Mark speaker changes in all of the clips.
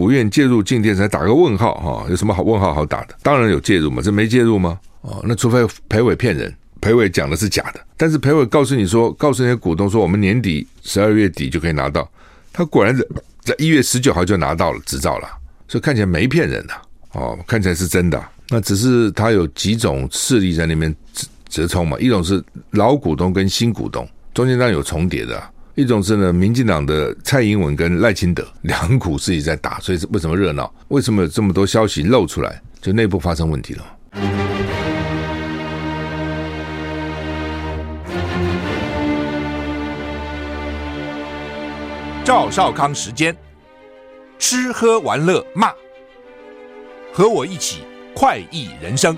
Speaker 1: 府院介入进电才打个问号哈，有什么好问号好打的？当然有介入嘛，这没介入吗？哦，那除非裴伟骗人，裴伟讲的是假的，但是裴伟告诉你说，告诉那些股东说，我们年底十二月底就可以拿到，他果然在在一月十九号就拿到了执照了，所以看起来没骗人呐，哦，看起来是真的。那只是他有几种势力在那边折折冲嘛，一种是老股东跟新股东中间当然有重叠的。一种是呢，民进党的蔡英文跟赖清德两股自己在打，所以为什么热闹？为什么有这么多消息露出来？就内部发生问题了。
Speaker 2: 赵少康时间，吃喝玩乐骂，和我一起快意人生。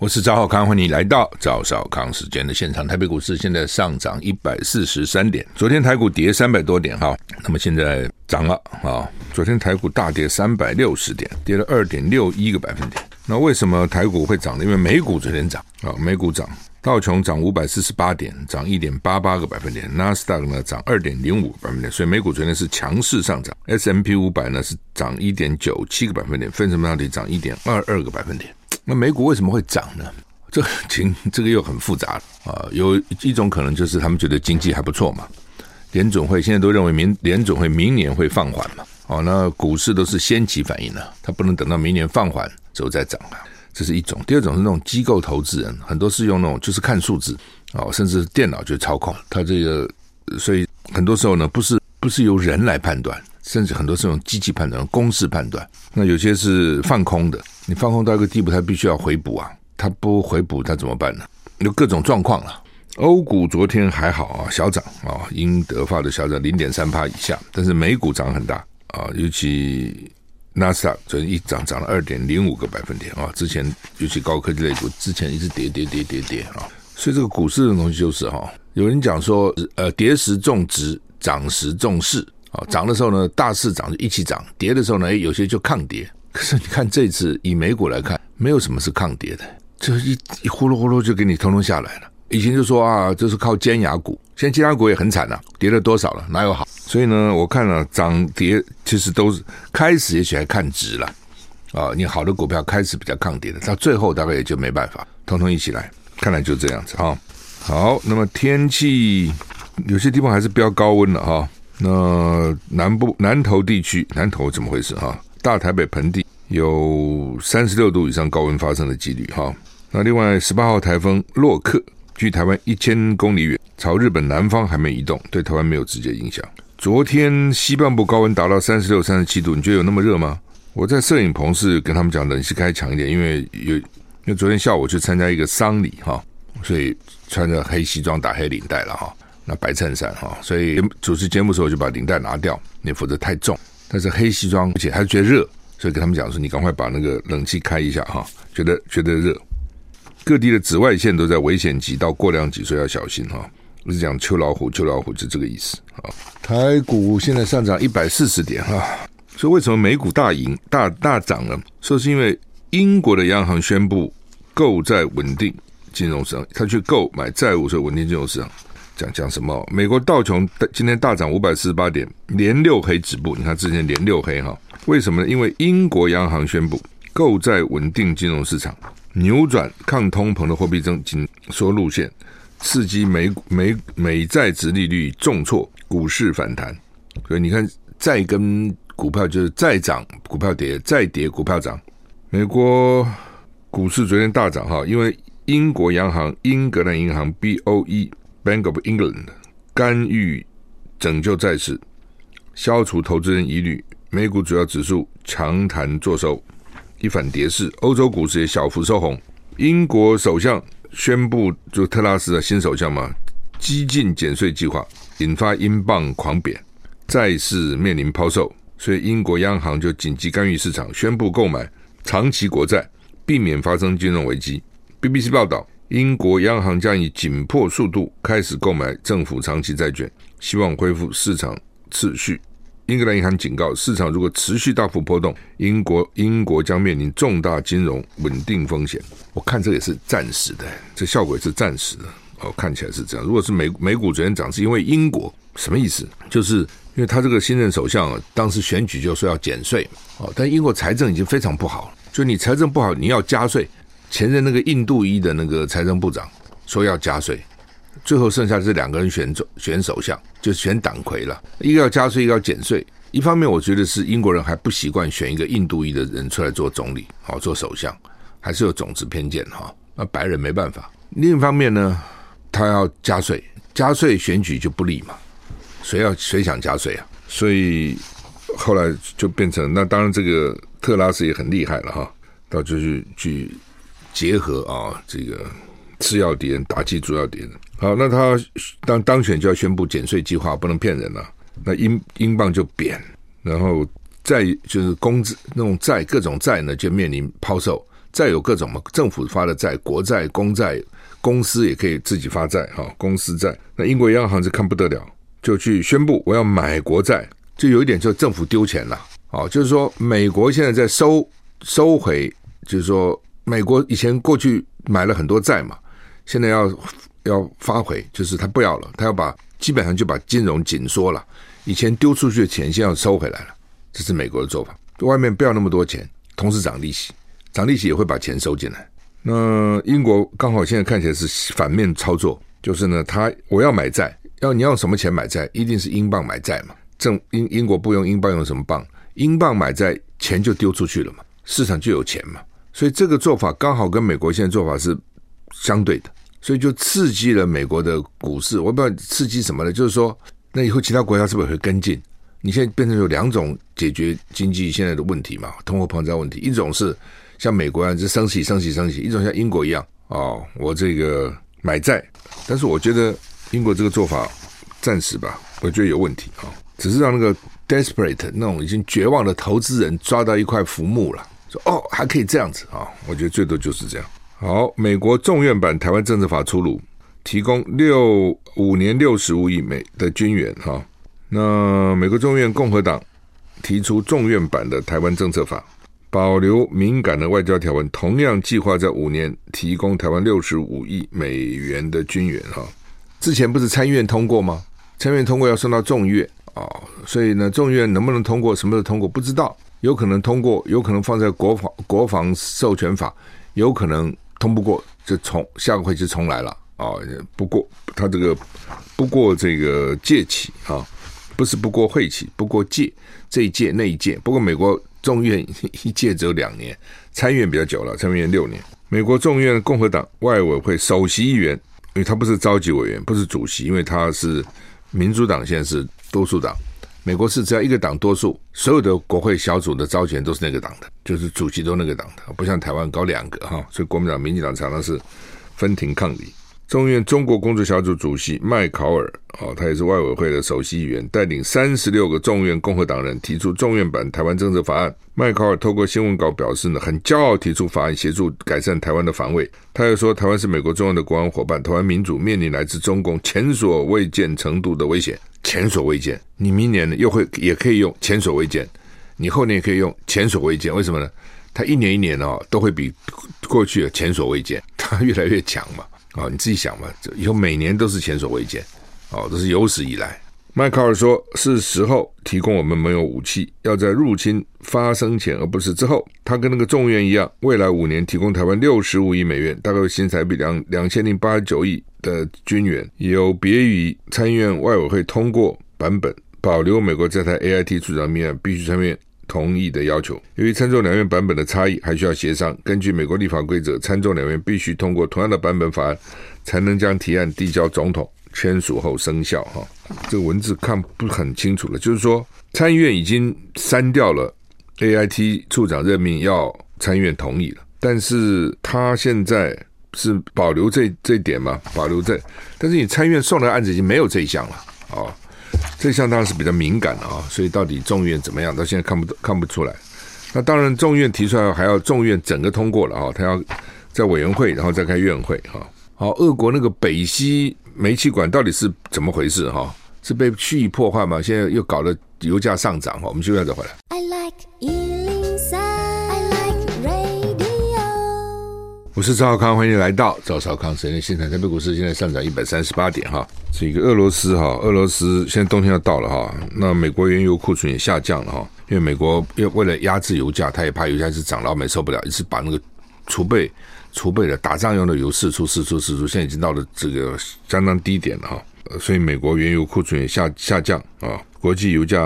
Speaker 1: 我是赵少康，欢迎你来到赵少康时间的现场。台北股市现在上涨一百四十三点，昨天台股跌三百多点哈，那么现在涨了啊。昨天台股大跌三百六十点，跌了二点六一个百分点。那为什么台股会涨呢？因为美股昨天涨啊，美股涨，道琼涨五百四十八点，涨一点八八个百分点，纳斯达克呢涨二点零五个百分点，所以美股昨天是强势上涨。S M P 五百呢是涨一点九七个百分点，费城半导体涨一点二二个百分点。那美股为什么会涨呢？这情这个又很复杂啊。有一种可能就是他们觉得经济还不错嘛。联准会现在都认为明联准会明年会放缓嘛。哦，那股市都是先期反应的，它不能等到明年放缓之后再涨啊。这是一种。第二种是那种机构投资人，很多是用那种就是看数字哦，甚至电脑就操控它这个，所以很多时候呢，不是不是由人来判断。甚至很多是用机器判断、公式判断，那有些是放空的。你放空到一个地步，它必须要回补啊，它不回补，它怎么办呢？有各种状况了。欧股昨天还好啊，小涨啊，英德法的小涨零点三帕以下，但是美股涨很大啊，尤其纳斯达克昨天一涨涨了二点零五个百分点啊，之前尤其高科技类股之前一直跌跌跌跌跌啊，所以这个股市的东西就是哈，有人讲说呃，跌时重值，涨时重势。啊，涨的时候呢，大势涨就一起涨；跌的时候呢，有些就抗跌。可是你看这次以美股来看，没有什么是抗跌的，就一一呼噜呼噜就给你通通下来了。以前就说啊，就是靠尖牙股，现在尖牙股也很惨了，跌了多少了，哪有好？所以呢，我看了涨跌其实都是开始也许还看值了啊。你好的股票开始比较抗跌的，到最后大概也就没办法，通通一起来，看来就这样子啊。好，那么天气有些地方还是比较高温了哈。那南部南投地区，南投怎么回事哈？大台北盆地有三十六度以上高温发生的几率哈。那另外十八号台风洛克距台湾一千公里远，朝日本南方还没移动，对台湾没有直接影响。昨天西半部高温达到三十六、三十七度，你觉得有那么热吗？我在摄影棚是跟他们讲冷气开强一点，因为有因为昨天下午我去参加一个丧礼哈，所以穿着黑西装打黑领带了哈。那白衬衫哈，所以主持节目的时候就把领带拿掉，你否则太重。但是黑西装，而且还是觉得热，所以跟他们讲说，你赶快把那个冷气开一下哈，觉得觉得热。各地的紫外线都在危险级到过量级，所以要小心哈。我是讲秋老虎，秋老虎就这个意思啊。台股现在上涨一百四十点哈，所以为什么美股大赢大大涨呢？说是因为英国的央行宣布购债稳定金融市场，他去购买债务，所以稳定金融市场。讲讲什么？美国道琼今天大涨五百四十八点，连六黑止步。你看之前连六黑哈，为什么呢？因为英国央行宣布购债稳定金融市场，扭转抗通膨的货币政紧缩路线，刺激美美美债殖利率重挫，股市反弹。所以你看，债跟股票就是再涨，股票跌；再跌，股票涨。美国股市昨天大涨哈，因为英国央行英格兰银行 BOE。Bank of England 干预拯救债市，消除投资人疑虑。美股主要指数强弹作收，一反跌势。欧洲股市也小幅收红。英国首相宣布，就特拉斯的新首相嘛，激进减税计划引发英镑狂贬，债市面临抛售，所以英国央行就紧急干预市场，宣布购买长期国债，避免发生金融危机。BBC 报道。英国央行将以紧迫速度开始购买政府长期债券，希望恢复市场秩序。英格兰银行警告，市场如果持续大幅波动，英国英国将面临重大金融稳定风险。我看这也是暂时的，这效果也是暂时的。哦，看起来是这样。如果是美美股昨天涨，是因为英国什么意思？就是因为他这个新任首相当时选举就说要减税哦，但英国财政已经非常不好，就你财政不好，你要加税。前任那个印度裔的那个财政部长说要加税，最后剩下这两个人选总选首相，就选党魁了，一个要加税，一个要减税。一方面，我觉得是英国人还不习惯选一个印度裔的人出来做总理，好做首相，还是有种族偏见哈。那白人没办法。另一方面呢，他要加税，加税选举就不利嘛。谁要谁想加税啊？所以后来就变成那当然这个特拉斯也很厉害了哈，到就去去结合啊这个次要敌人打击主要敌人。好，那他当当选就要宣布减税计划，不能骗人了。那英英镑就贬，然后债就是公资那种债，各种债呢就面临抛售。债有各种嘛，政府发的债、国债、公债，公司也可以自己发债哈，公司债。那英国央行是看不得了，就去宣布我要买国债，就有一点就政府丢钱了。哦，就是说美国现在在收收回，就是说美国以前过去买了很多债嘛，现在要要发回，就是他不要了，他要把基本上就把金融紧缩了。以前丢出去的钱，现在要收回来了，这是美国的做法。外面不要那么多钱，同时涨利息，涨利息也会把钱收进来。那英国刚好现在看起来是反面操作，就是呢，他我要买债，要你要用什么钱买债？一定是英镑买债嘛。正英英国不用英镑，用什么镑？英镑买债，钱就丢出去了嘛，市场就有钱嘛。所以这个做法刚好跟美国现在做法是相对的，所以就刺激了美国的股市。我不知道刺激什么呢？就是说。那以后其他国家是不是也会跟进？你现在变成有两种解决经济现在的问题嘛？通货膨胀问题，一种是像美国一样，就升息、升息、升息；一种像英国一样，哦，我这个买债。但是我觉得英国这个做法暂时吧，我觉得有问题啊、哦，只是让那个 desperate 那种已经绝望的投资人抓到一块浮木了，说哦，还可以这样子啊、我觉得最多就是这样。好，美国众院版台湾政策法出炉。提供六五年六十五亿美的军援哈，那美国众院共和党提出众院版的台湾政策法，保留敏感的外交条文，同样计划在五年提供台湾六十五亿美元的军援哈。之前不是参院通过吗？参院通过要送到众院啊，所以呢，众院能不能通过，什么时候通过不知道，有可能通过，有可能放在国防国防授权法，有可能通不过，就重下个会期重来了。啊，不过他这个不过这个届期啊，不是不过会期，不过届这一届那一届。不过美国众院一届只有两年，参议院比较久了，参议院六年。美国众院共和党外委会首席议员，因为他不是召集委员，不是主席，因为他是民主党现在是多数党。美国是只要一个党多数，所有的国会小组的召集人都是那个党的，就是主席都那个党的，不像台湾搞两个哈，所以国民党、民进党常常是分庭抗礼。众院中国工作小组主席麦考尔，哦，他也是外委会的首席议员，带领三十六个众院共和党人提出众院版台湾政策法案。麦考尔透过新闻稿表示呢，很骄傲提出法案，协助改善台湾的防卫。他又说，台湾是美国重要的国安伙伴，台湾民主面临来自中共前所未见程度的危险，前所未见。你明年呢又会也可以用前所未见，你后年也可以用前所未见。为什么呢？他一年一年哦都会比过去前所未见，他越来越强嘛。啊、你自己想嘛，以后每年都是前所未见，哦，这是有史以来。麦考尔说：“是时候提供我们没有武器，要在入侵发生前，而不是之后。”他跟那个众院一样，未来五年提供台湾六十五亿美元，大概新台币两两千零八十九亿的军援，有别于参议院外委会通过版本，保留美国在台 AIT 处长命案必须参院。同意的要求，由于参众两院版本的差异，还需要协商。根据美国立法规则，参众两院必须通过同样的版本法案，才能将提案递交总统签署后生效。哈，这个文字看不很清楚了，就是说参议院已经删掉了 AIT 处长任命要参议院同意了，但是他现在是保留这这点嘛？保留这，但是你参院送的案子已经没有这一项了，啊。这项当然是比较敏感的啊，所以到底众院怎么样，到现在看不看不出来。那当然，众院提出来还要众院整个通过了啊，他要在委员会，然后再开院会哈。好，俄国那个北溪煤气管到底是怎么回事哈？是被蓄意破坏吗？现在又搞得油价上涨哈。我们休息再回来。我是赵少康，欢迎来到赵少康时间现场。台北股市现在上涨一百三十八点哈，这个俄罗斯哈，俄罗斯现在冬天要到了哈，那美国原油库存也下降了哈，因为美国要为了压制油价，他也怕油价一直涨，老美受不了，一直把那个储备储备的打仗用的油释出释出释出，现在已经到了这个相当低点了哈，所以美国原油库存也下下降啊，国际油价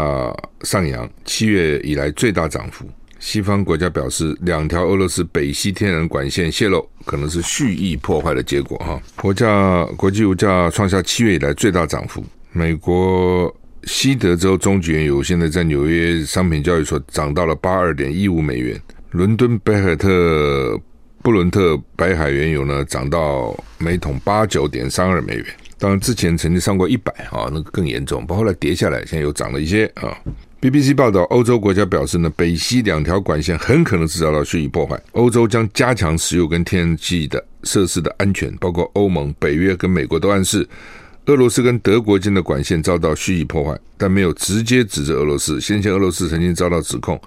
Speaker 1: 上扬，七月以来最大涨幅。西方国家表示，两条俄罗斯北溪天然管线泄漏可能是蓄意破坏的结果。哈，国价国际油价创下七月以来最大涨幅。美国西德州中级原油现在在纽约商品交易所涨到了八二点一五美元。伦敦北海特布伦特白海原油呢，涨到每桶八九点三二美元。当然，之前曾经上过一百啊，那个更严重，不过后来跌下来，现在又涨了一些啊。BBC 报道，欧洲国家表示呢，北溪两条管线很可能是遭到蓄意破坏。欧洲将加强石油跟天然气的设施的安全，包括欧盟、北约跟美国都暗示，俄罗斯跟德国间的管线遭到蓄意破坏，但没有直接指责俄罗斯。先前俄罗斯曾经遭到指控，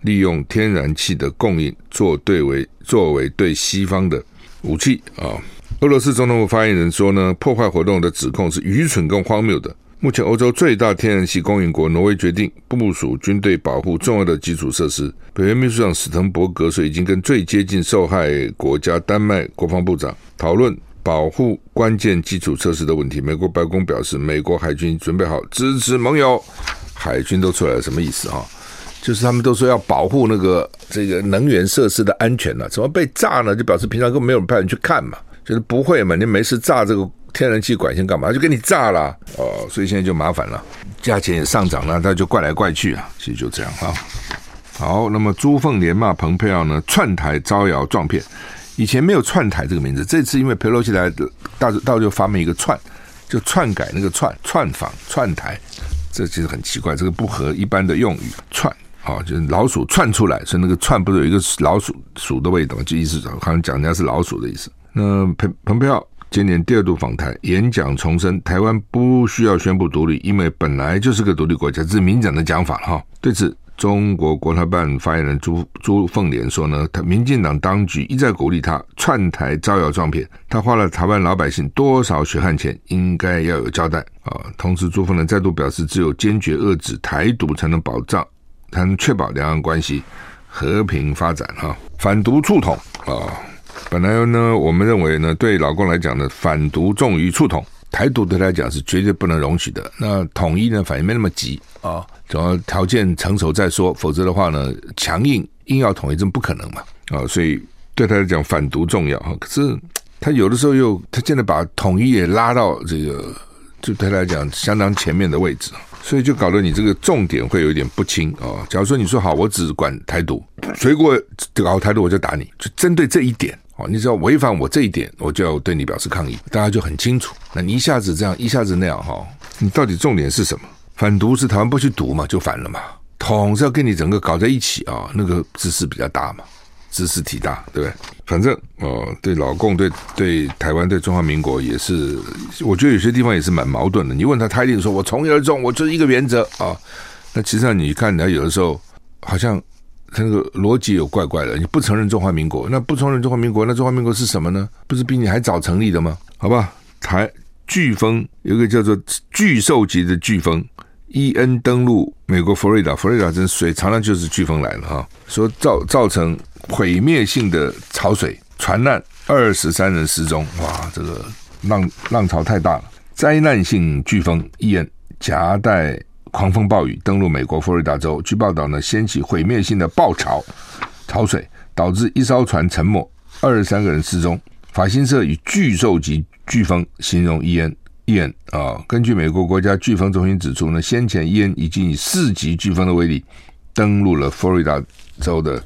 Speaker 1: 利用天然气的供应做对为作为对西方的武器啊。俄罗斯总统府发言人说呢，破坏活动的指控是愚蠢跟荒谬的。目前，欧洲最大天然气供应国挪威决定部署军队保护重要的基础设施。北约秘书长史滕伯格说，已经跟最接近受害国家丹麦国防部长讨论保护关键基础设施的问题。美国白宫表示，美国海军准备好支持盟友。海军都出来了，什么意思啊？就是他们都说要保护那个这个能源设施的安全了，怎么被炸呢？就表示平常根本没有人派人去看嘛，就是不会嘛，你没事炸这个。天然气管线干嘛？就给你炸了哦，所以现在就麻烦了，价钱也上涨了，他就怪来怪去啊，其实就这样啊。好，那么朱凤莲骂蓬佩奥呢，串台招摇撞骗，以前没有串台这个名字，这次因为佩洛西来，大大就发明一个串，就篡改那个串，串访串台，这其实很奇怪，这个不合一般的用语，串啊、哦，就是老鼠窜出来，所以那个窜不是有一个老鼠鼠的味道，就意思好像讲人家是老鼠的意思。那彭彭佩奥。今年第二度访台演讲，重申台湾不需要宣布独立，因为本来就是个独立国家，这是民讲的讲法哈。对此，中国国台办发言人朱朱凤莲说呢，他民进党当局一再鼓励他串台招摇撞骗，他花了台湾老百姓多少血汗钱，应该要有交代啊。同时，朱凤莲再度表示，只有坚决遏制台独，才能保障，才能确保两岸关系和平发展哈。反独促统啊。本来呢，我们认为呢，对老共来讲呢，反独重于促统，台独对他来讲是绝对不能容许的。那统一呢，反应没那么急啊，总要条件成熟再说，否则的话呢，强硬硬要统一，这不可能嘛啊！所以对他来讲，反独重要哈。可是他有的时候又，他现在把统一也拉到这个，就对他来讲相当前面的位置。所以就搞得你这个重点会有点不清啊。假如说你说好，我只管台独，谁给我搞台独我就打你，就针对这一点你只要违反我这一点，我就要对你表示抗议，大家就很清楚。那你一下子这样，一下子那样哈，你到底重点是什么？反独是台湾不去独嘛，就反了嘛。统是要跟你整个搞在一起啊，那个姿势比较大嘛。姿势体大，对不对？反正哦，对老共、对对台湾、对中华民国也是，我觉得有些地方也是蛮矛盾的。你问他，他一定说：“我从一而终，我就是一个原则啊。”那其实上你看，他有的时候好像他那个逻辑有怪怪的。你不承认中华民国，那不承认中华民国，那中华民国是什么呢？不是比你还早成立的吗？好吧，台飓风有个叫做巨兽级的飓风。伊恩登陆美国佛罗里达，佛罗里达这水常常就是飓风来了哈，说造造成毁灭性的潮水，船难二十三人失踪，哇，这个浪浪潮太大了。灾难性飓风伊恩夹带狂风暴雨登陆美国佛罗里达州，据报道呢，掀起毁灭性的暴潮潮水，导致一艘船沉没，二十三个人失踪。法新社以巨兽级飓风形容伊恩。伊恩啊，根据美国国家飓风中心指出呢，先前伊恩已经以四级飓风的威力登陆了佛罗里达州的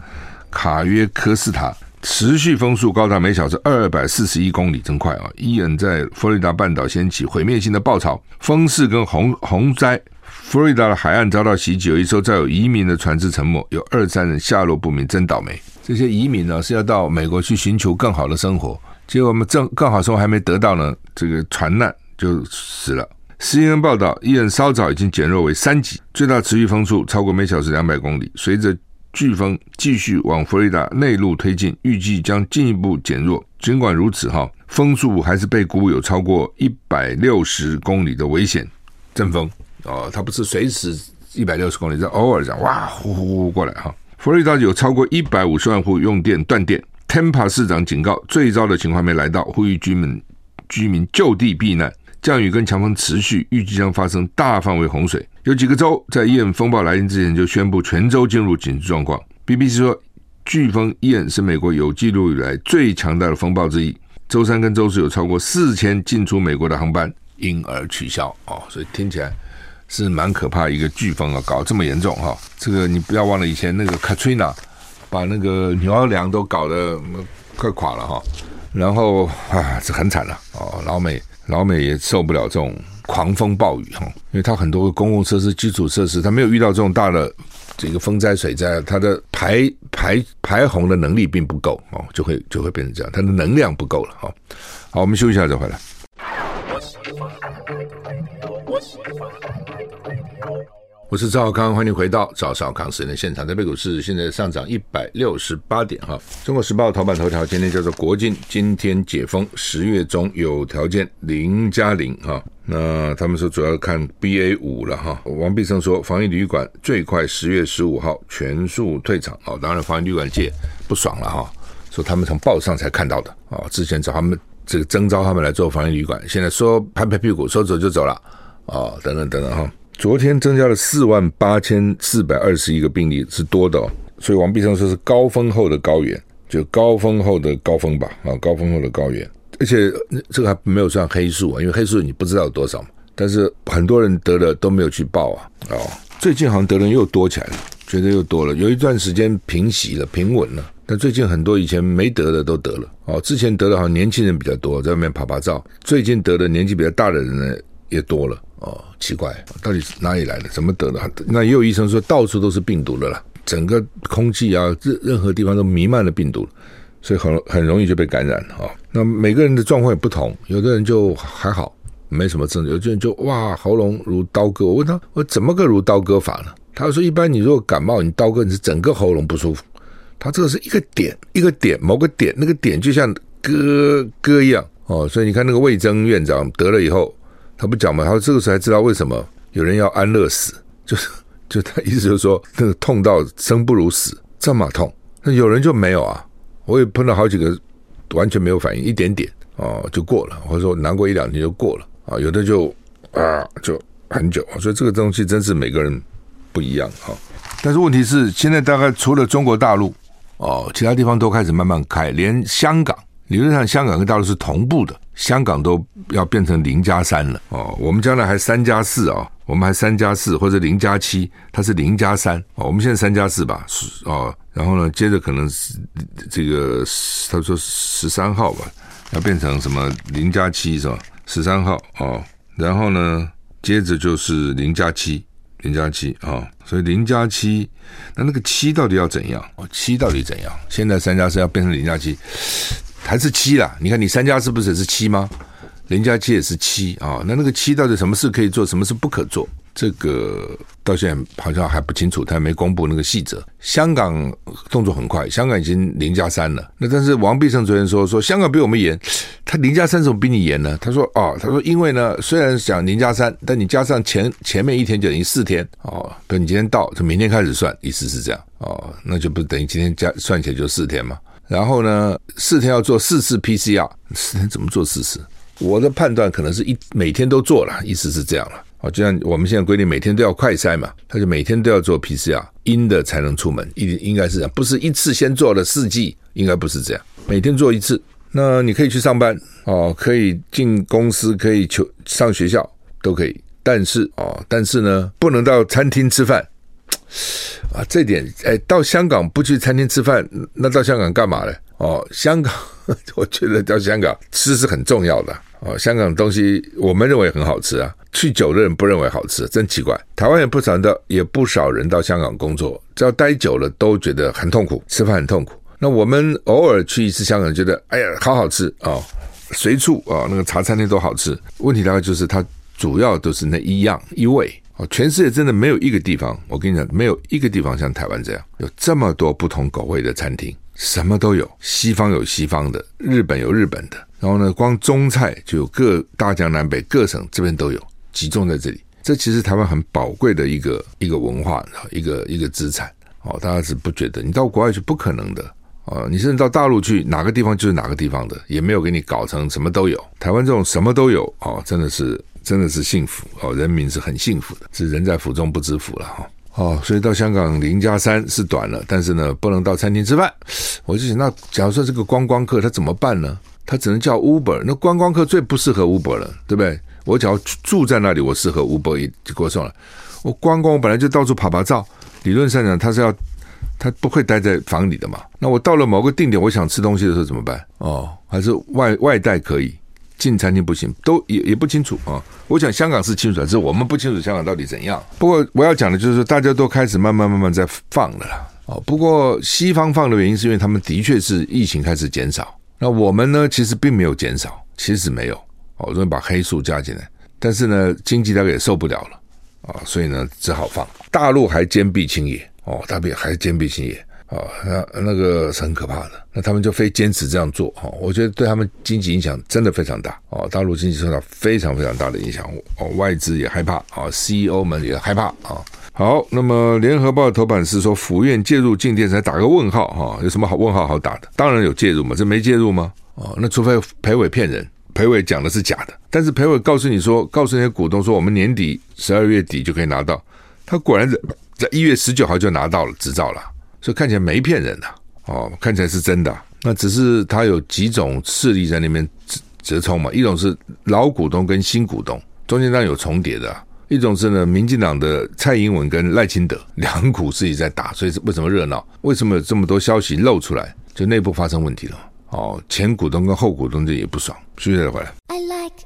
Speaker 1: 卡约科斯塔，持续风速高达每小时二百四十一公里，真快啊！伊恩在佛罗里达半岛掀起毁灭性的暴潮，风势跟洪洪灾，佛罗里达的海岸遭到袭击，有一艘载有移民的船只沉没，有二三人下落不明，真倒霉！这些移民呢是要到美国去寻求更好的生活，结果我们正更好生活还没得到呢，这个船难。就死了。CNN 报道，伊人稍早已经减弱为三级，最大持续风速超过每小时两百公里。随着飓风继续往佛罗里达内陆推进，预计将进一步减弱。尽管如此，哈，风速还是被估有超过一百六十公里的危险阵风哦，它不是随时一百六十公里，是偶尔这样哇呼呼呼过来哈。佛罗里达有超过一百五十万户用电断电，Tampa 市长警告最糟的情况没来到，呼吁居民居民就地避难。降雨跟强风持续，预计将发生大范围洪水。有几个州在伊恩风暴来临之前就宣布全州进入紧急状况。BBC 说，飓风伊恩是美国有记录以来最强大的风暴之一。周三跟周四有超过四千进出美国的航班因而取消。哦，所以听起来是蛮可怕一个飓风啊，搞这么严重哈。这个你不要忘了以前那个 Katrina 把那个纽奥良都搞得快垮了哈。然后啊，这很惨了哦，老美。老美也受不了这种狂风暴雨哈，因为它很多公共设施、基础设施，它没有遇到这种大的这个风灾、水灾，它的排排排洪的能力并不够哦，就会就会变成这样，它的能量不够了哈。好，我们休息一下再回来。我喜欢，我喜欢我是赵少康，欢迎回到赵少康时间的现场。台北股市现在上涨一百六十八点哈。中国时报头版头条今天叫做“国境今天解封，十月中有条件零加零”哈。那他们说主要看 BA 五了哈。王必胜说，防疫旅馆最快十月十五号全数退场。哦，当然防疫旅馆界不爽了哈，说他们从报上才看到的啊，之前找他们这个征召他们来做防疫旅馆，现在说拍拍屁股说走就走了啊，等等等等哈。昨天增加了四万八千四百二十一个病例，是多的哦。所以王必胜说是高峰后的高原，就高峰后的高峰吧，啊，高峰后的高原。而且这个还没有算黑数啊，因为黑数你不知道有多少嘛。但是很多人得了都没有去报啊，哦，最近好像得人又多起来了，觉得又多了。有一段时间平息了，平稳了，但最近很多以前没得的都得了。哦，之前得的好像年轻人比较多，在外面趴趴照，最近得的年纪比较大的人呢也多了。哦，奇怪，到底是哪里来的？怎么得的？那也有医生说，到处都是病毒的了，整个空气啊，任任何地方都弥漫了病毒，所以很很容易就被感染啊。那每个人的状况也不同，有的人就还好，没什么症状；有的人就哇，喉咙如刀割。我问他，我怎么个如刀割法呢？他说，一般你如果感冒，你刀割你是整个喉咙不舒服，他这个是一个点，一个点，某个点，那个点就像割割一样哦。所以你看那个魏征院长得了以后。他不讲嘛？他说这个时候才知道为什么有人要安乐死，就是 就他意思就是说，那个痛到生不如死，这么痛。那有人就没有啊？我也碰到好几个完全没有反应，一点点哦就过了，或者说难过一两天就过了啊。有的就啊就很久，所以这个东西真是每个人不一样哈。但是问题是，现在大概除了中国大陆哦，其他地方都开始慢慢开，连香港。理论上，香港跟大陆是同步的，香港都要变成零加三了哦。我们将来还三加四啊，我们还三加四或者零加七，它是零加三哦。我们现在三加四吧，哦。然后呢，接着可能是这个他说十三号吧，要变成什么零加七是吧？十三号哦。然后呢，接着就是零加七，零加七啊。所以零加七，那那个七到底要怎样？哦，七到底怎样？现在三加四要变成零加七。还是七啦，你看你三加四不是也是七吗？零加七也是七啊，那那个七到底什么事可以做，什么事不可做？这个到现在好像还不清楚，他还没公布那个细则。香港动作很快，香港已经零加三了。那但是王必胜昨天说说香港比我们严，他零加三怎么比你严呢？他说哦，他说因为呢，虽然讲零加三，但你加上前前面一天就等于四天哦，比如你今天到，从明天开始算，意思是这样哦，那就不等于今天加算起来就四天嘛。然后呢，四天要做四次 PCR，四天怎么做四次？我的判断可能是一每天都做了，意思是这样了。哦，就像我们现在规定每天都要快筛嘛，他就每天都要做 PCR，阴的才能出门，应应该是这样，不是一次先做了四剂，应该不是这样，每天做一次。那你可以去上班哦，可以进公司，可以求上学校都可以，但是哦，但是呢，不能到餐厅吃饭。啊，这点哎，到香港不去餐厅吃饭，那到香港干嘛呢？哦，香港，我觉得到香港吃是很重要的哦。香港东西我们认为很好吃啊，去久的人不认为好吃，真奇怪。台湾也不少的，也不少人到香港工作，只要待久了都觉得很痛苦，吃饭很痛苦。那我们偶尔去一次香港，觉得哎呀，好好吃哦，随处啊、哦、那个茶餐厅都好吃。问题大概就是它主要都是那一样一味。哦，全世界真的没有一个地方，我跟你讲，没有一个地方像台湾这样，有这么多不同口味的餐厅，什么都有，西方有西方的，日本有日本的，然后呢，光中菜就有各大江南北各省这边都有，集中在这里。这其实台湾很宝贵的一个一个文化，一个一个资产。哦，大家是不觉得，你到国外去不可能的。哦，你甚至到大陆去，哪个地方就是哪个地方的，也没有给你搞成什么都有。台湾这种什么都有，哦，真的是真的是幸福哦，人民是很幸福的，是人在福中不知福了哈。哦，所以到香港零加三是短了，但是呢，不能到餐厅吃饭。我就想，那假如说这个观光客他怎么办呢？他只能叫 Uber。那观光客最不适合 Uber 了，对不对？我只要住在那里，我适合 Uber 就给我送了。我观光，我本来就到处趴趴走，理论上讲他是要。他不会待在房里的嘛？那我到了某个定点，我想吃东西的时候怎么办？哦，还是外外带可以，进餐厅不行，都也也不清楚啊、我想香港是清楚的，只是我们不清楚香港到底怎样。不过我要讲的就是，大家都开始慢慢慢慢在放了啦。哦，不过西方放的原因是因为他们的确是疫情开始减少，那我们呢，其实并没有减少，其实没有。哦，我们把黑数加进来，但是呢，经济大概也受不了了啊、所以呢，只好放。大陆还坚壁清野。哦，大陆还坚壁清野啊，那那个是很可怕的。那他们就非坚持这样做哈，我觉得对他们经济影响真的非常大哦。大陆经济受到非常非常大的影响哦，外资也害怕啊，CEO 们也害怕啊。好，那么联合报的头版是说府院介入镜电，才打个问号哈，有什么好问号好打的？当然有介入嘛，这没介入吗？哦，那除非裴伟骗人，裴伟讲的是假的。但是裴伟告诉你说，告诉那些股东说，我们年底十二月底就可以拿到，他果然在。在一月十九号就拿到了执照了，所以看起来没骗人呐，哦，看起来是真的。那只是他有几种势力在那边折折冲嘛，一种是老股东跟新股东中间当然有重叠的，一种是呢，民进党的蔡英文跟赖清德两股势力在打，所以为什么热闹？为什么有这么多消息漏出来？就内部发生问题了，哦，前股东跟后股东这也不爽，继续再回来。I like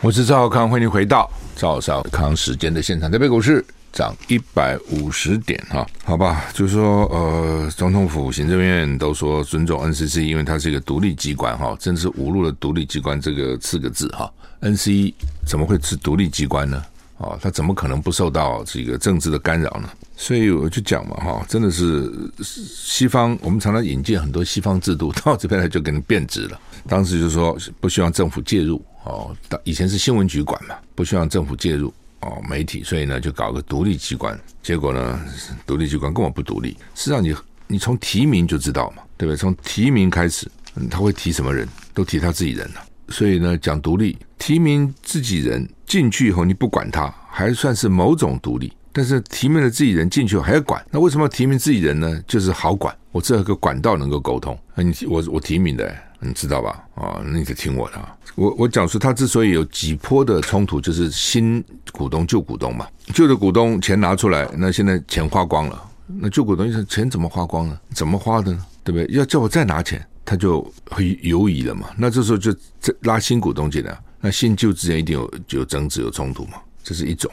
Speaker 1: 我是赵浩康，欢迎回到赵少康时间的现场。台北股市涨一百五十点，哈，好吧，就是说，呃，总统府、行政院都说尊重 NCC，因为它是一个独立机关，哈，真是侮辱了独立机关这个四个字，哈。NCC 怎么会是独立机关呢？啊，它怎么可能不受到这个政治的干扰呢？所以我就讲嘛，哈，真的是西方，我们常常引进很多西方制度到这边来，就给人变质了。当时就说不希望政府介入。哦，以前是新闻局管嘛，不希望政府介入哦，媒体，所以呢就搞个独立机关，结果呢，独立机关根本不独立。实际上你，你从提名就知道嘛，对不对？从提名开始，他会提什么人，都提他自己人了。所以呢，讲独立，提名自己人进去以后，你不管他，还算是某种独立。但是提名了自己人进去后还要管，那为什么要提名自己人呢？就是好管，我这个管道能够沟通。你我我提名的。你知道吧？啊，那你得听我的。我我讲说，他之所以有几波的冲突，就是新股东、旧股东嘛。旧的股东钱拿出来，那现在钱花光了。那旧股东说钱怎么花光了？怎么花的呢？对不对？要叫我再拿钱，他就会犹疑了嘛。那这时候就拉新股东进来，那新旧之间一定有有争执、有冲突嘛。这是一种。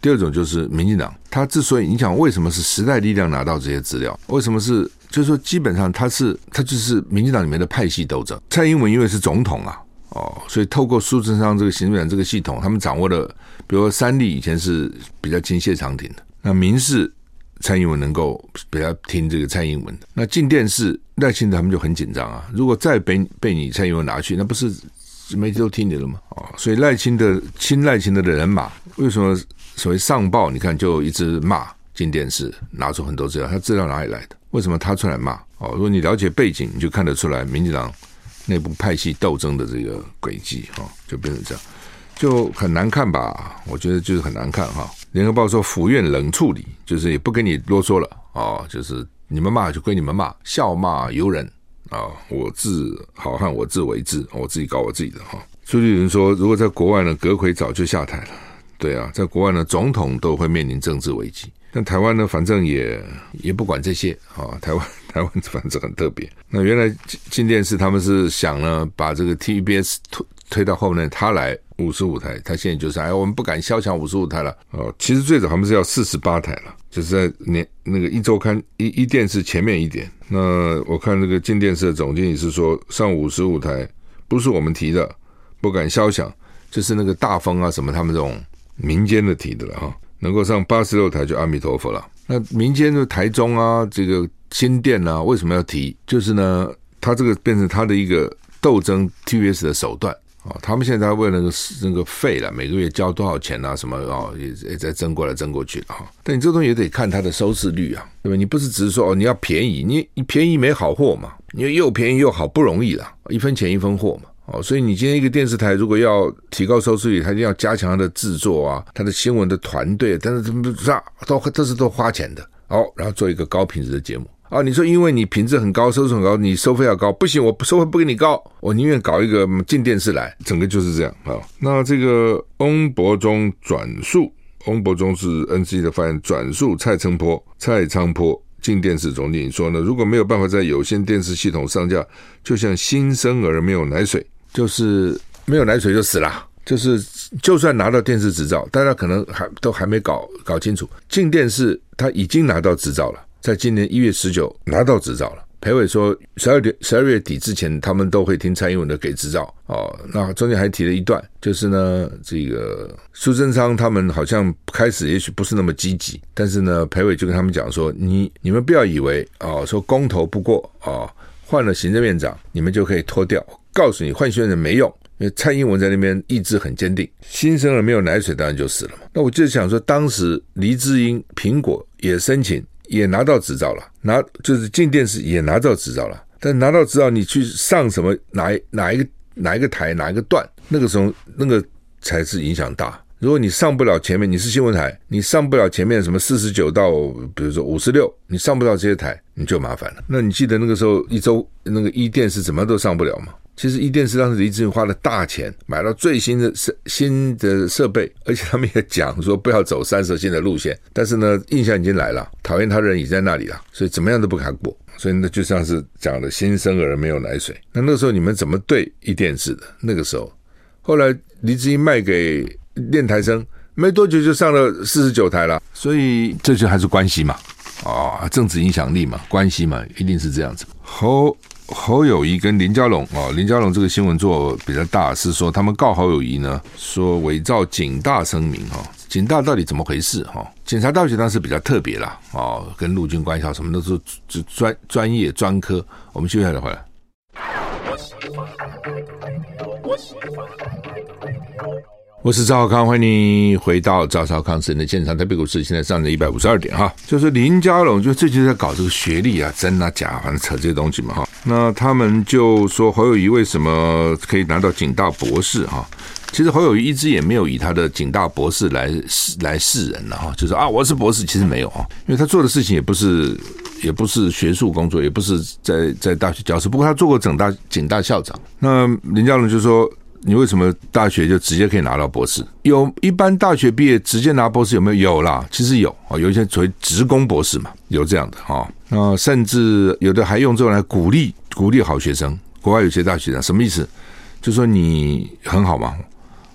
Speaker 1: 第二种就是民进党，他之所以影响，为什么是时代力量拿到这些资料？为什么是？就是说，基本上他是他就是民进党里面的派系斗争。蔡英文因为是总统啊，哦，所以透过苏贞昌这个行政院这个系统，他们掌握了，比如说三立以前是比较听谢长廷的，那民视蔡英文能够比较听这个蔡英文的，那进电视赖清德他们就很紧张啊。如果再被被你蔡英文拿去，那不是媒体都听你的吗？哦，所以赖清德亲赖清德的人马，为什么？所谓上报，你看就一直骂进电视，拿出很多资料，他资料哪里来的？为什么他出来骂？哦，如果你了解背景，你就看得出来，民进党内部派系斗争的这个轨迹，哈，就变成这样，就很难看吧？我觉得就是很难看哈。联合报说府院冷处理，就是也不跟你啰嗦了，哦，就是你们骂就归你们骂，笑骂由人啊，我自好汉我自为之，我自己搞我自己的哈。朱立伦说，如果在国外呢，阁揆早就下台了。对啊，在国外呢，总统都会面临政治危机。但台湾呢，反正也也不管这些啊。台湾 台湾反正很特别。那原来镜电视他们是想呢，把这个 TVBS 推推到后面，他来五十五台。他现在就是哎，我们不敢嚣抢五十五台了。哦，其实最早他们是要四十八台了，就是在年那个一周刊一一电视前面一点。那我看那个镜电视的总经理是说，上五十五台不是我们提的，不敢嚣抢。就是那个大风啊什么，他们这种民间的提的了哈，能够上八十六台就阿弥陀佛了。那民间的台中啊，这个新店啊，为什么要提？就是呢，他这个变成他的一个斗争 TVS 的手段。哦，他们现在为了那个那个费了，每个月交多少钱啊？什么哦，也也在争过来争过去的哈。但你这东西也得看它的收视率啊，对吧？你不是只是说哦，你要便宜，你你便宜没好货嘛？因为又便宜又好不容易了，一分钱一分货嘛。哦，所以你今天一个电视台如果要提高收视率，它一定要加强它的制作啊，它的新闻的团队，但是这啥都这是都花钱的哦，然后做一个高品质的节目。啊，你说因为你品质很高，收视很高，你收费要高，不行，我收费不给你高，我宁愿搞一个进电视来，整个就是这样啊。那这个翁博中转述，翁博中是 NCC 的发言，转述蔡成坡、蔡昌坡进电视总经理说呢，如果没有办法在有线电视系统上架，就像新生儿没有奶水，就是没有奶水就死了，就是就算拿到电视执照，大家可能还都还没搞搞清楚，进电视他已经拿到执照了。在今年一月十九拿到执照了。裴伟说，十二点十二月底之前，他们都会听蔡英文的给执照哦。那中间还提了一段，就是呢，这个苏贞昌他们好像开始也许不是那么积极，但是呢，裴伟就跟他们讲说，你你们不要以为哦，说公投不过哦，换了行政院长，你们就可以脱掉。告诉你，换行政没用，因为蔡英文在那边意志很坚定。新生儿没有奶水，当然就死了嘛。那我就想说，当时黎智英苹果也申请。也拿到执照了，拿就是进电视也拿到执照了，但拿到执照你去上什么哪一哪一个哪一个台哪一个段，那个时候那个才是影响大。如果你上不了前面，你是新闻台，你上不了前面什么四十九到比如说五十六，你上不到这些台，你就麻烦了。那你记得那个时候一周那个一电视怎么都上不了吗？其实一电视当时黎志英花了大钱买到最新的设新的设备，而且他们也讲说不要走三色线的路线。但是呢，印象已经来了，讨厌他的人已在那里了，所以怎么样都不敢过。所以那就像是讲的新生儿没有奶水。那那个时候你们怎么对一电视的？那个时候，后来黎智英卖给练台生，没多久就上了四十九台了。所以这就还是关系嘛，啊、政治影响力嘛，关系嘛，一定是这样子。好。侯友宜跟林佳龙啊，林佳龙这个新闻做比较大，是说他们告侯友宜呢，说伪造警大声明哈，警大到底怎么回事哈？警察大学当时比较特别啦，哦，跟陆军官校什么都是专专业专科。我们休息一下回来。我是赵少康，欢迎你回到赵少康时间的现场。台北股市现在上涨一百五十二点哈，就是林佳龙，就最近在搞这个学历啊，真啊假，反正扯这些东西嘛哈。那他们就说侯友谊为什么可以拿到警大博士哈？其实侯友谊一直也没有以他的警大博士来来示人了哈，就是啊我是博士，其实没有哈，因为他做的事情也不是也不是学术工作，也不是在在大学教授，不过他做过整大警大校长。那林佳龙就说。你为什么大学就直接可以拿到博士？有一般大学毕业直接拿博士有没有？有啦，其实有啊，有一些所谓职工博士嘛，有这样的哈。那甚至有的还用这种来鼓励鼓励好学生。国外有些大学生什么意思？就说你很好嘛，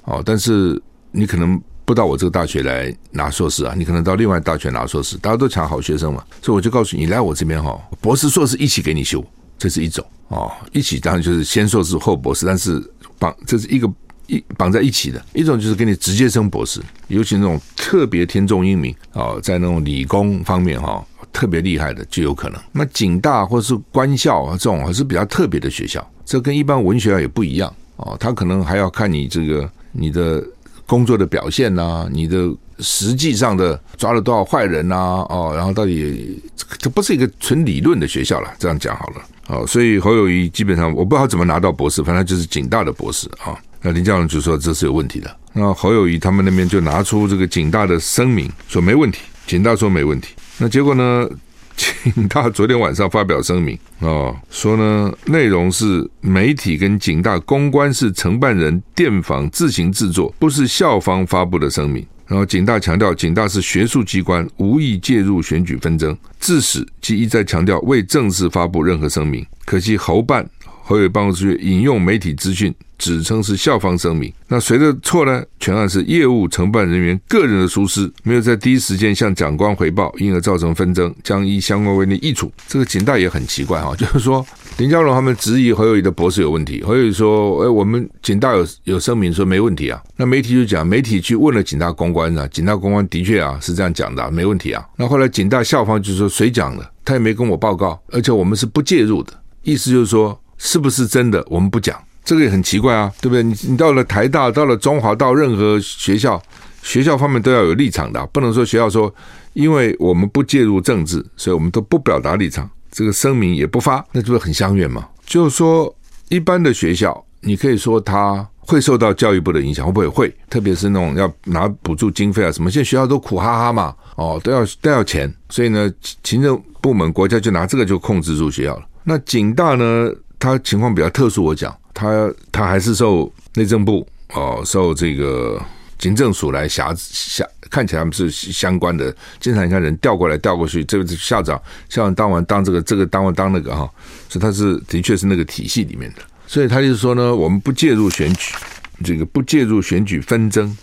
Speaker 1: 哦，但是你可能不到我这个大学来拿硕士啊，你可能到另外大学拿硕士。大家都抢好学生嘛，所以我就告诉你，来我这边哈，博士硕士一起给你修，这是一种哦，一起当然就是先硕士后博士，但是。绑这是一个一绑在一起的一种，就是给你直接升博士，尤其那种特别天纵英明啊，在那种理工方面哈特别厉害的就有可能。那警大或是官校啊这种还是比较特别的学校，这跟一般文学校也不一样哦，他可能还要看你这个你的工作的表现呐，你的实际上的抓了多少坏人呐哦，然后到底这不是一个纯理论的学校了，这样讲好了。哦，所以侯友谊基本上我不知道他怎么拿到博士，反正就是警大的博士啊。那林教授就说这是有问题的。那侯友谊他们那边就拿出这个警大的声明，说没问题。警大说没问题。那结果呢？警大昨天晚上发表声明啊，说呢内容是媒体跟警大公关是承办人电访自行制作，不是校方发布的声明。然后警大强调，警大是学术机关，无意介入选举纷争。致使即一再强调未正式发布任何声明。可惜侯办侯友宜办公室引用媒体资讯，指称是校方声明。那谁的错呢？全案是业务承办人员个人的疏失，没有在第一时间向长官回报，因而造成纷争，将依相关规定易处。这个警大也很奇怪哈，就是说林佳龙他们质疑侯友宜的博士有问题，侯友宜说：“哎，我们警大有有声明说没问题啊。”那媒体就讲，媒体去问了警大公关啊，警大公关的确啊是这样讲的，没问题啊。那后来警大校方就说：“谁讲的？他也没跟我报告，而且我们是不介入的。”意思就是说。是不是真的？我们不讲，这个也很奇怪啊，对不对？你你到了台大，到了中华，到任何学校，学校方面都要有立场的，不能说学校说，因为我们不介入政治，所以我们都不表达立场，这个声明也不发，那就是很相远嘛。就是说，一般的学校，你可以说他会受到教育部的影响，会不会会？特别是那种要拿补助经费啊什么，现在学校都苦哈哈嘛，哦，都要都要钱，所以呢，行政部门国家就拿这个就控制住学校了。那警大呢？他情况比较特殊，我讲他他还是受内政部哦，受这个警政署来辖辖，看起来他们是相关的。经常你看人调过来调过去，这个是校长校长当完当这个这个当完当那个哈，所以他是的确是那个体系里面的。所以他就是说呢，我们不介入选举，这个不介入选举纷争，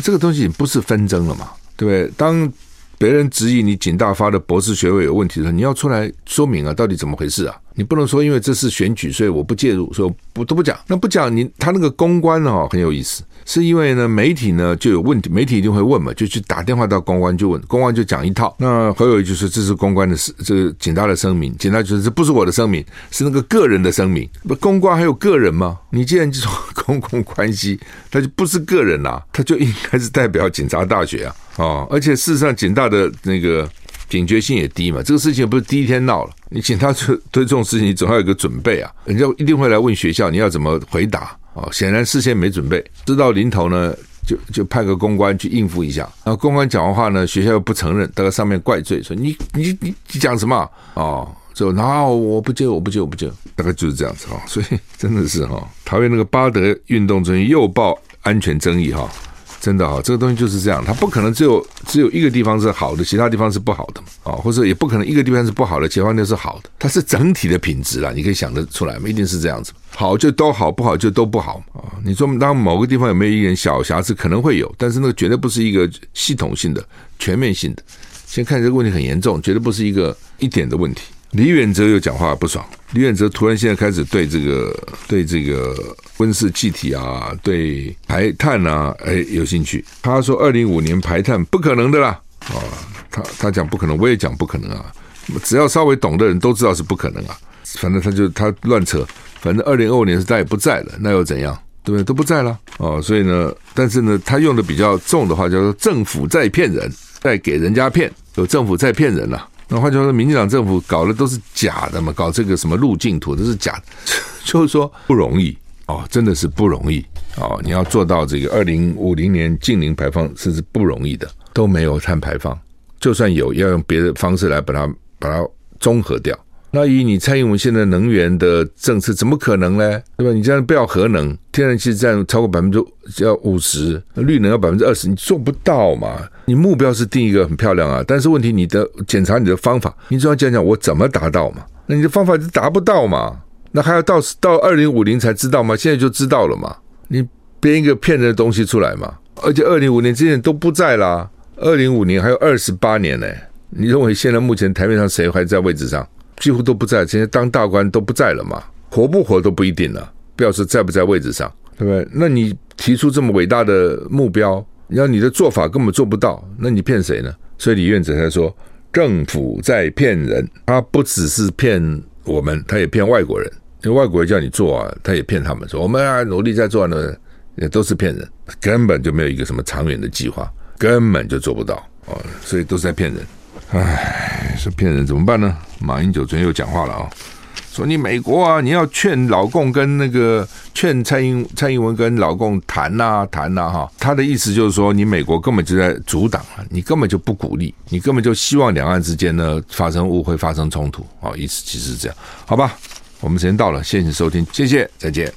Speaker 1: 这个东西不是纷争了嘛？对不对？当别人质疑你警大发的博士学位有问题的时候，你要出来说明啊，到底怎么回事啊？你不能说因为这是选举，所以我不介入，说我都不讲。那不讲你他那个公关哦很有意思，是因为呢媒体呢就有问题，媒体一定会问嘛，就去打电话到公关就问，公关就讲一套。那侯友宜就是这是公关的事，这个警大的声明，警大就是这不是我的声明，是那个个人的声明。不，公关还有个人吗？你既然就说公共关系，他就不是个人啦、他就应该是代表警察大学啊。哦，而且事实上，警大的那个警觉性也低嘛。这个事情不是第一天闹了，你警大对对这种事情，你总要有个准备啊。人家一定会来问学校，你要怎么回答？哦，显然事先没准备，知道临头呢，就就派个公关去应付一下。然后公关讲完话呢，学校又不承认，到了上面怪罪说你你你讲什么？哦，就然后我不接，我不接，我不接，大概就是这样子哈。所以真的是哈，桃园那个八德运动中心又爆安全争议哈。真的哈，这个东西就是这样，它不可能只有只有一个地方是好的，其他地方是不好的嘛，啊，或者也不可能一个地方是不好的，其他地方是好的，它是整体的品质啦，你可以想得出来嘛，一定是这样子，好就都好，不好就都不好啊。你说当某个地方有没有一点小瑕疵，可能会有，但是那个绝对不是一个系统性的、全面性的。先看这个问题很严重，绝对不是一个一点的问题。李远哲又讲话不爽，李远哲突然现在开始对这个对这个温室气体啊，对排碳啊，哎有兴趣。他说二零五年排碳不可能的啦，啊，他他讲不可能，我也讲不可能啊。只要稍微懂的人都知道是不可能啊。反正他就他乱扯，反正二零二五年是他也不在了，那又怎样？对不对？都不在了哦。所以呢，但是呢，他用的比较重的话叫做政府在骗人，在给人家骗，有政府在骗人了。那换句话说，民进党政府搞的都是假的嘛，搞这个什么路径图都是假的，就是说不容易哦，真的是不容易哦。你要做到这个二零五零年净零排放，是是不容易的，都没有碳排放，就算有，要用别的方式来把它把它综合掉。那以你蔡英文现在能源的政策，怎么可能呢？对吧？你这样不要核能，天然气占超过百分之要五十，绿能要百分之二十，你做不到嘛？你目标是定一个很漂亮啊，但是问题你的检查你的方法，你总要讲讲我怎么达到嘛？那你的方法就达不到嘛？那还要到到二零五零才知道吗？现在就知道了嘛？你编一个骗人的东西出来嘛？而且二零五年之前都不在啦，二零五年还有二十八年呢。你认为现在目前台面上谁还在位置上？几乎都不在，现在当大官都不在了嘛，活不活都不一定了，不要说在不在位置上，对不对？那你提出这么伟大的目标，要你的做法根本做不到，那你骗谁呢？所以李院长才说政府在骗人，他不只是骗我们，他也骗外国人，因为外国人叫你做啊，他也骗他们说我们啊努力在做呢，也都是骗人，根本就没有一个什么长远的计划，根本就做不到哦，所以都是在骗人。唉，是骗人怎么办呢？马英九昨天又讲话了啊，说你美国啊，你要劝老共跟那个劝蔡英蔡英文跟老共谈呐谈呐哈，他的意思就是说，你美国根本就在阻挡啊，你根本就不鼓励，你根本就希望两岸之间呢发生误会、发生冲突啊，意思其实是这样，好吧？我们时间到了，谢谢收听，谢谢，再见。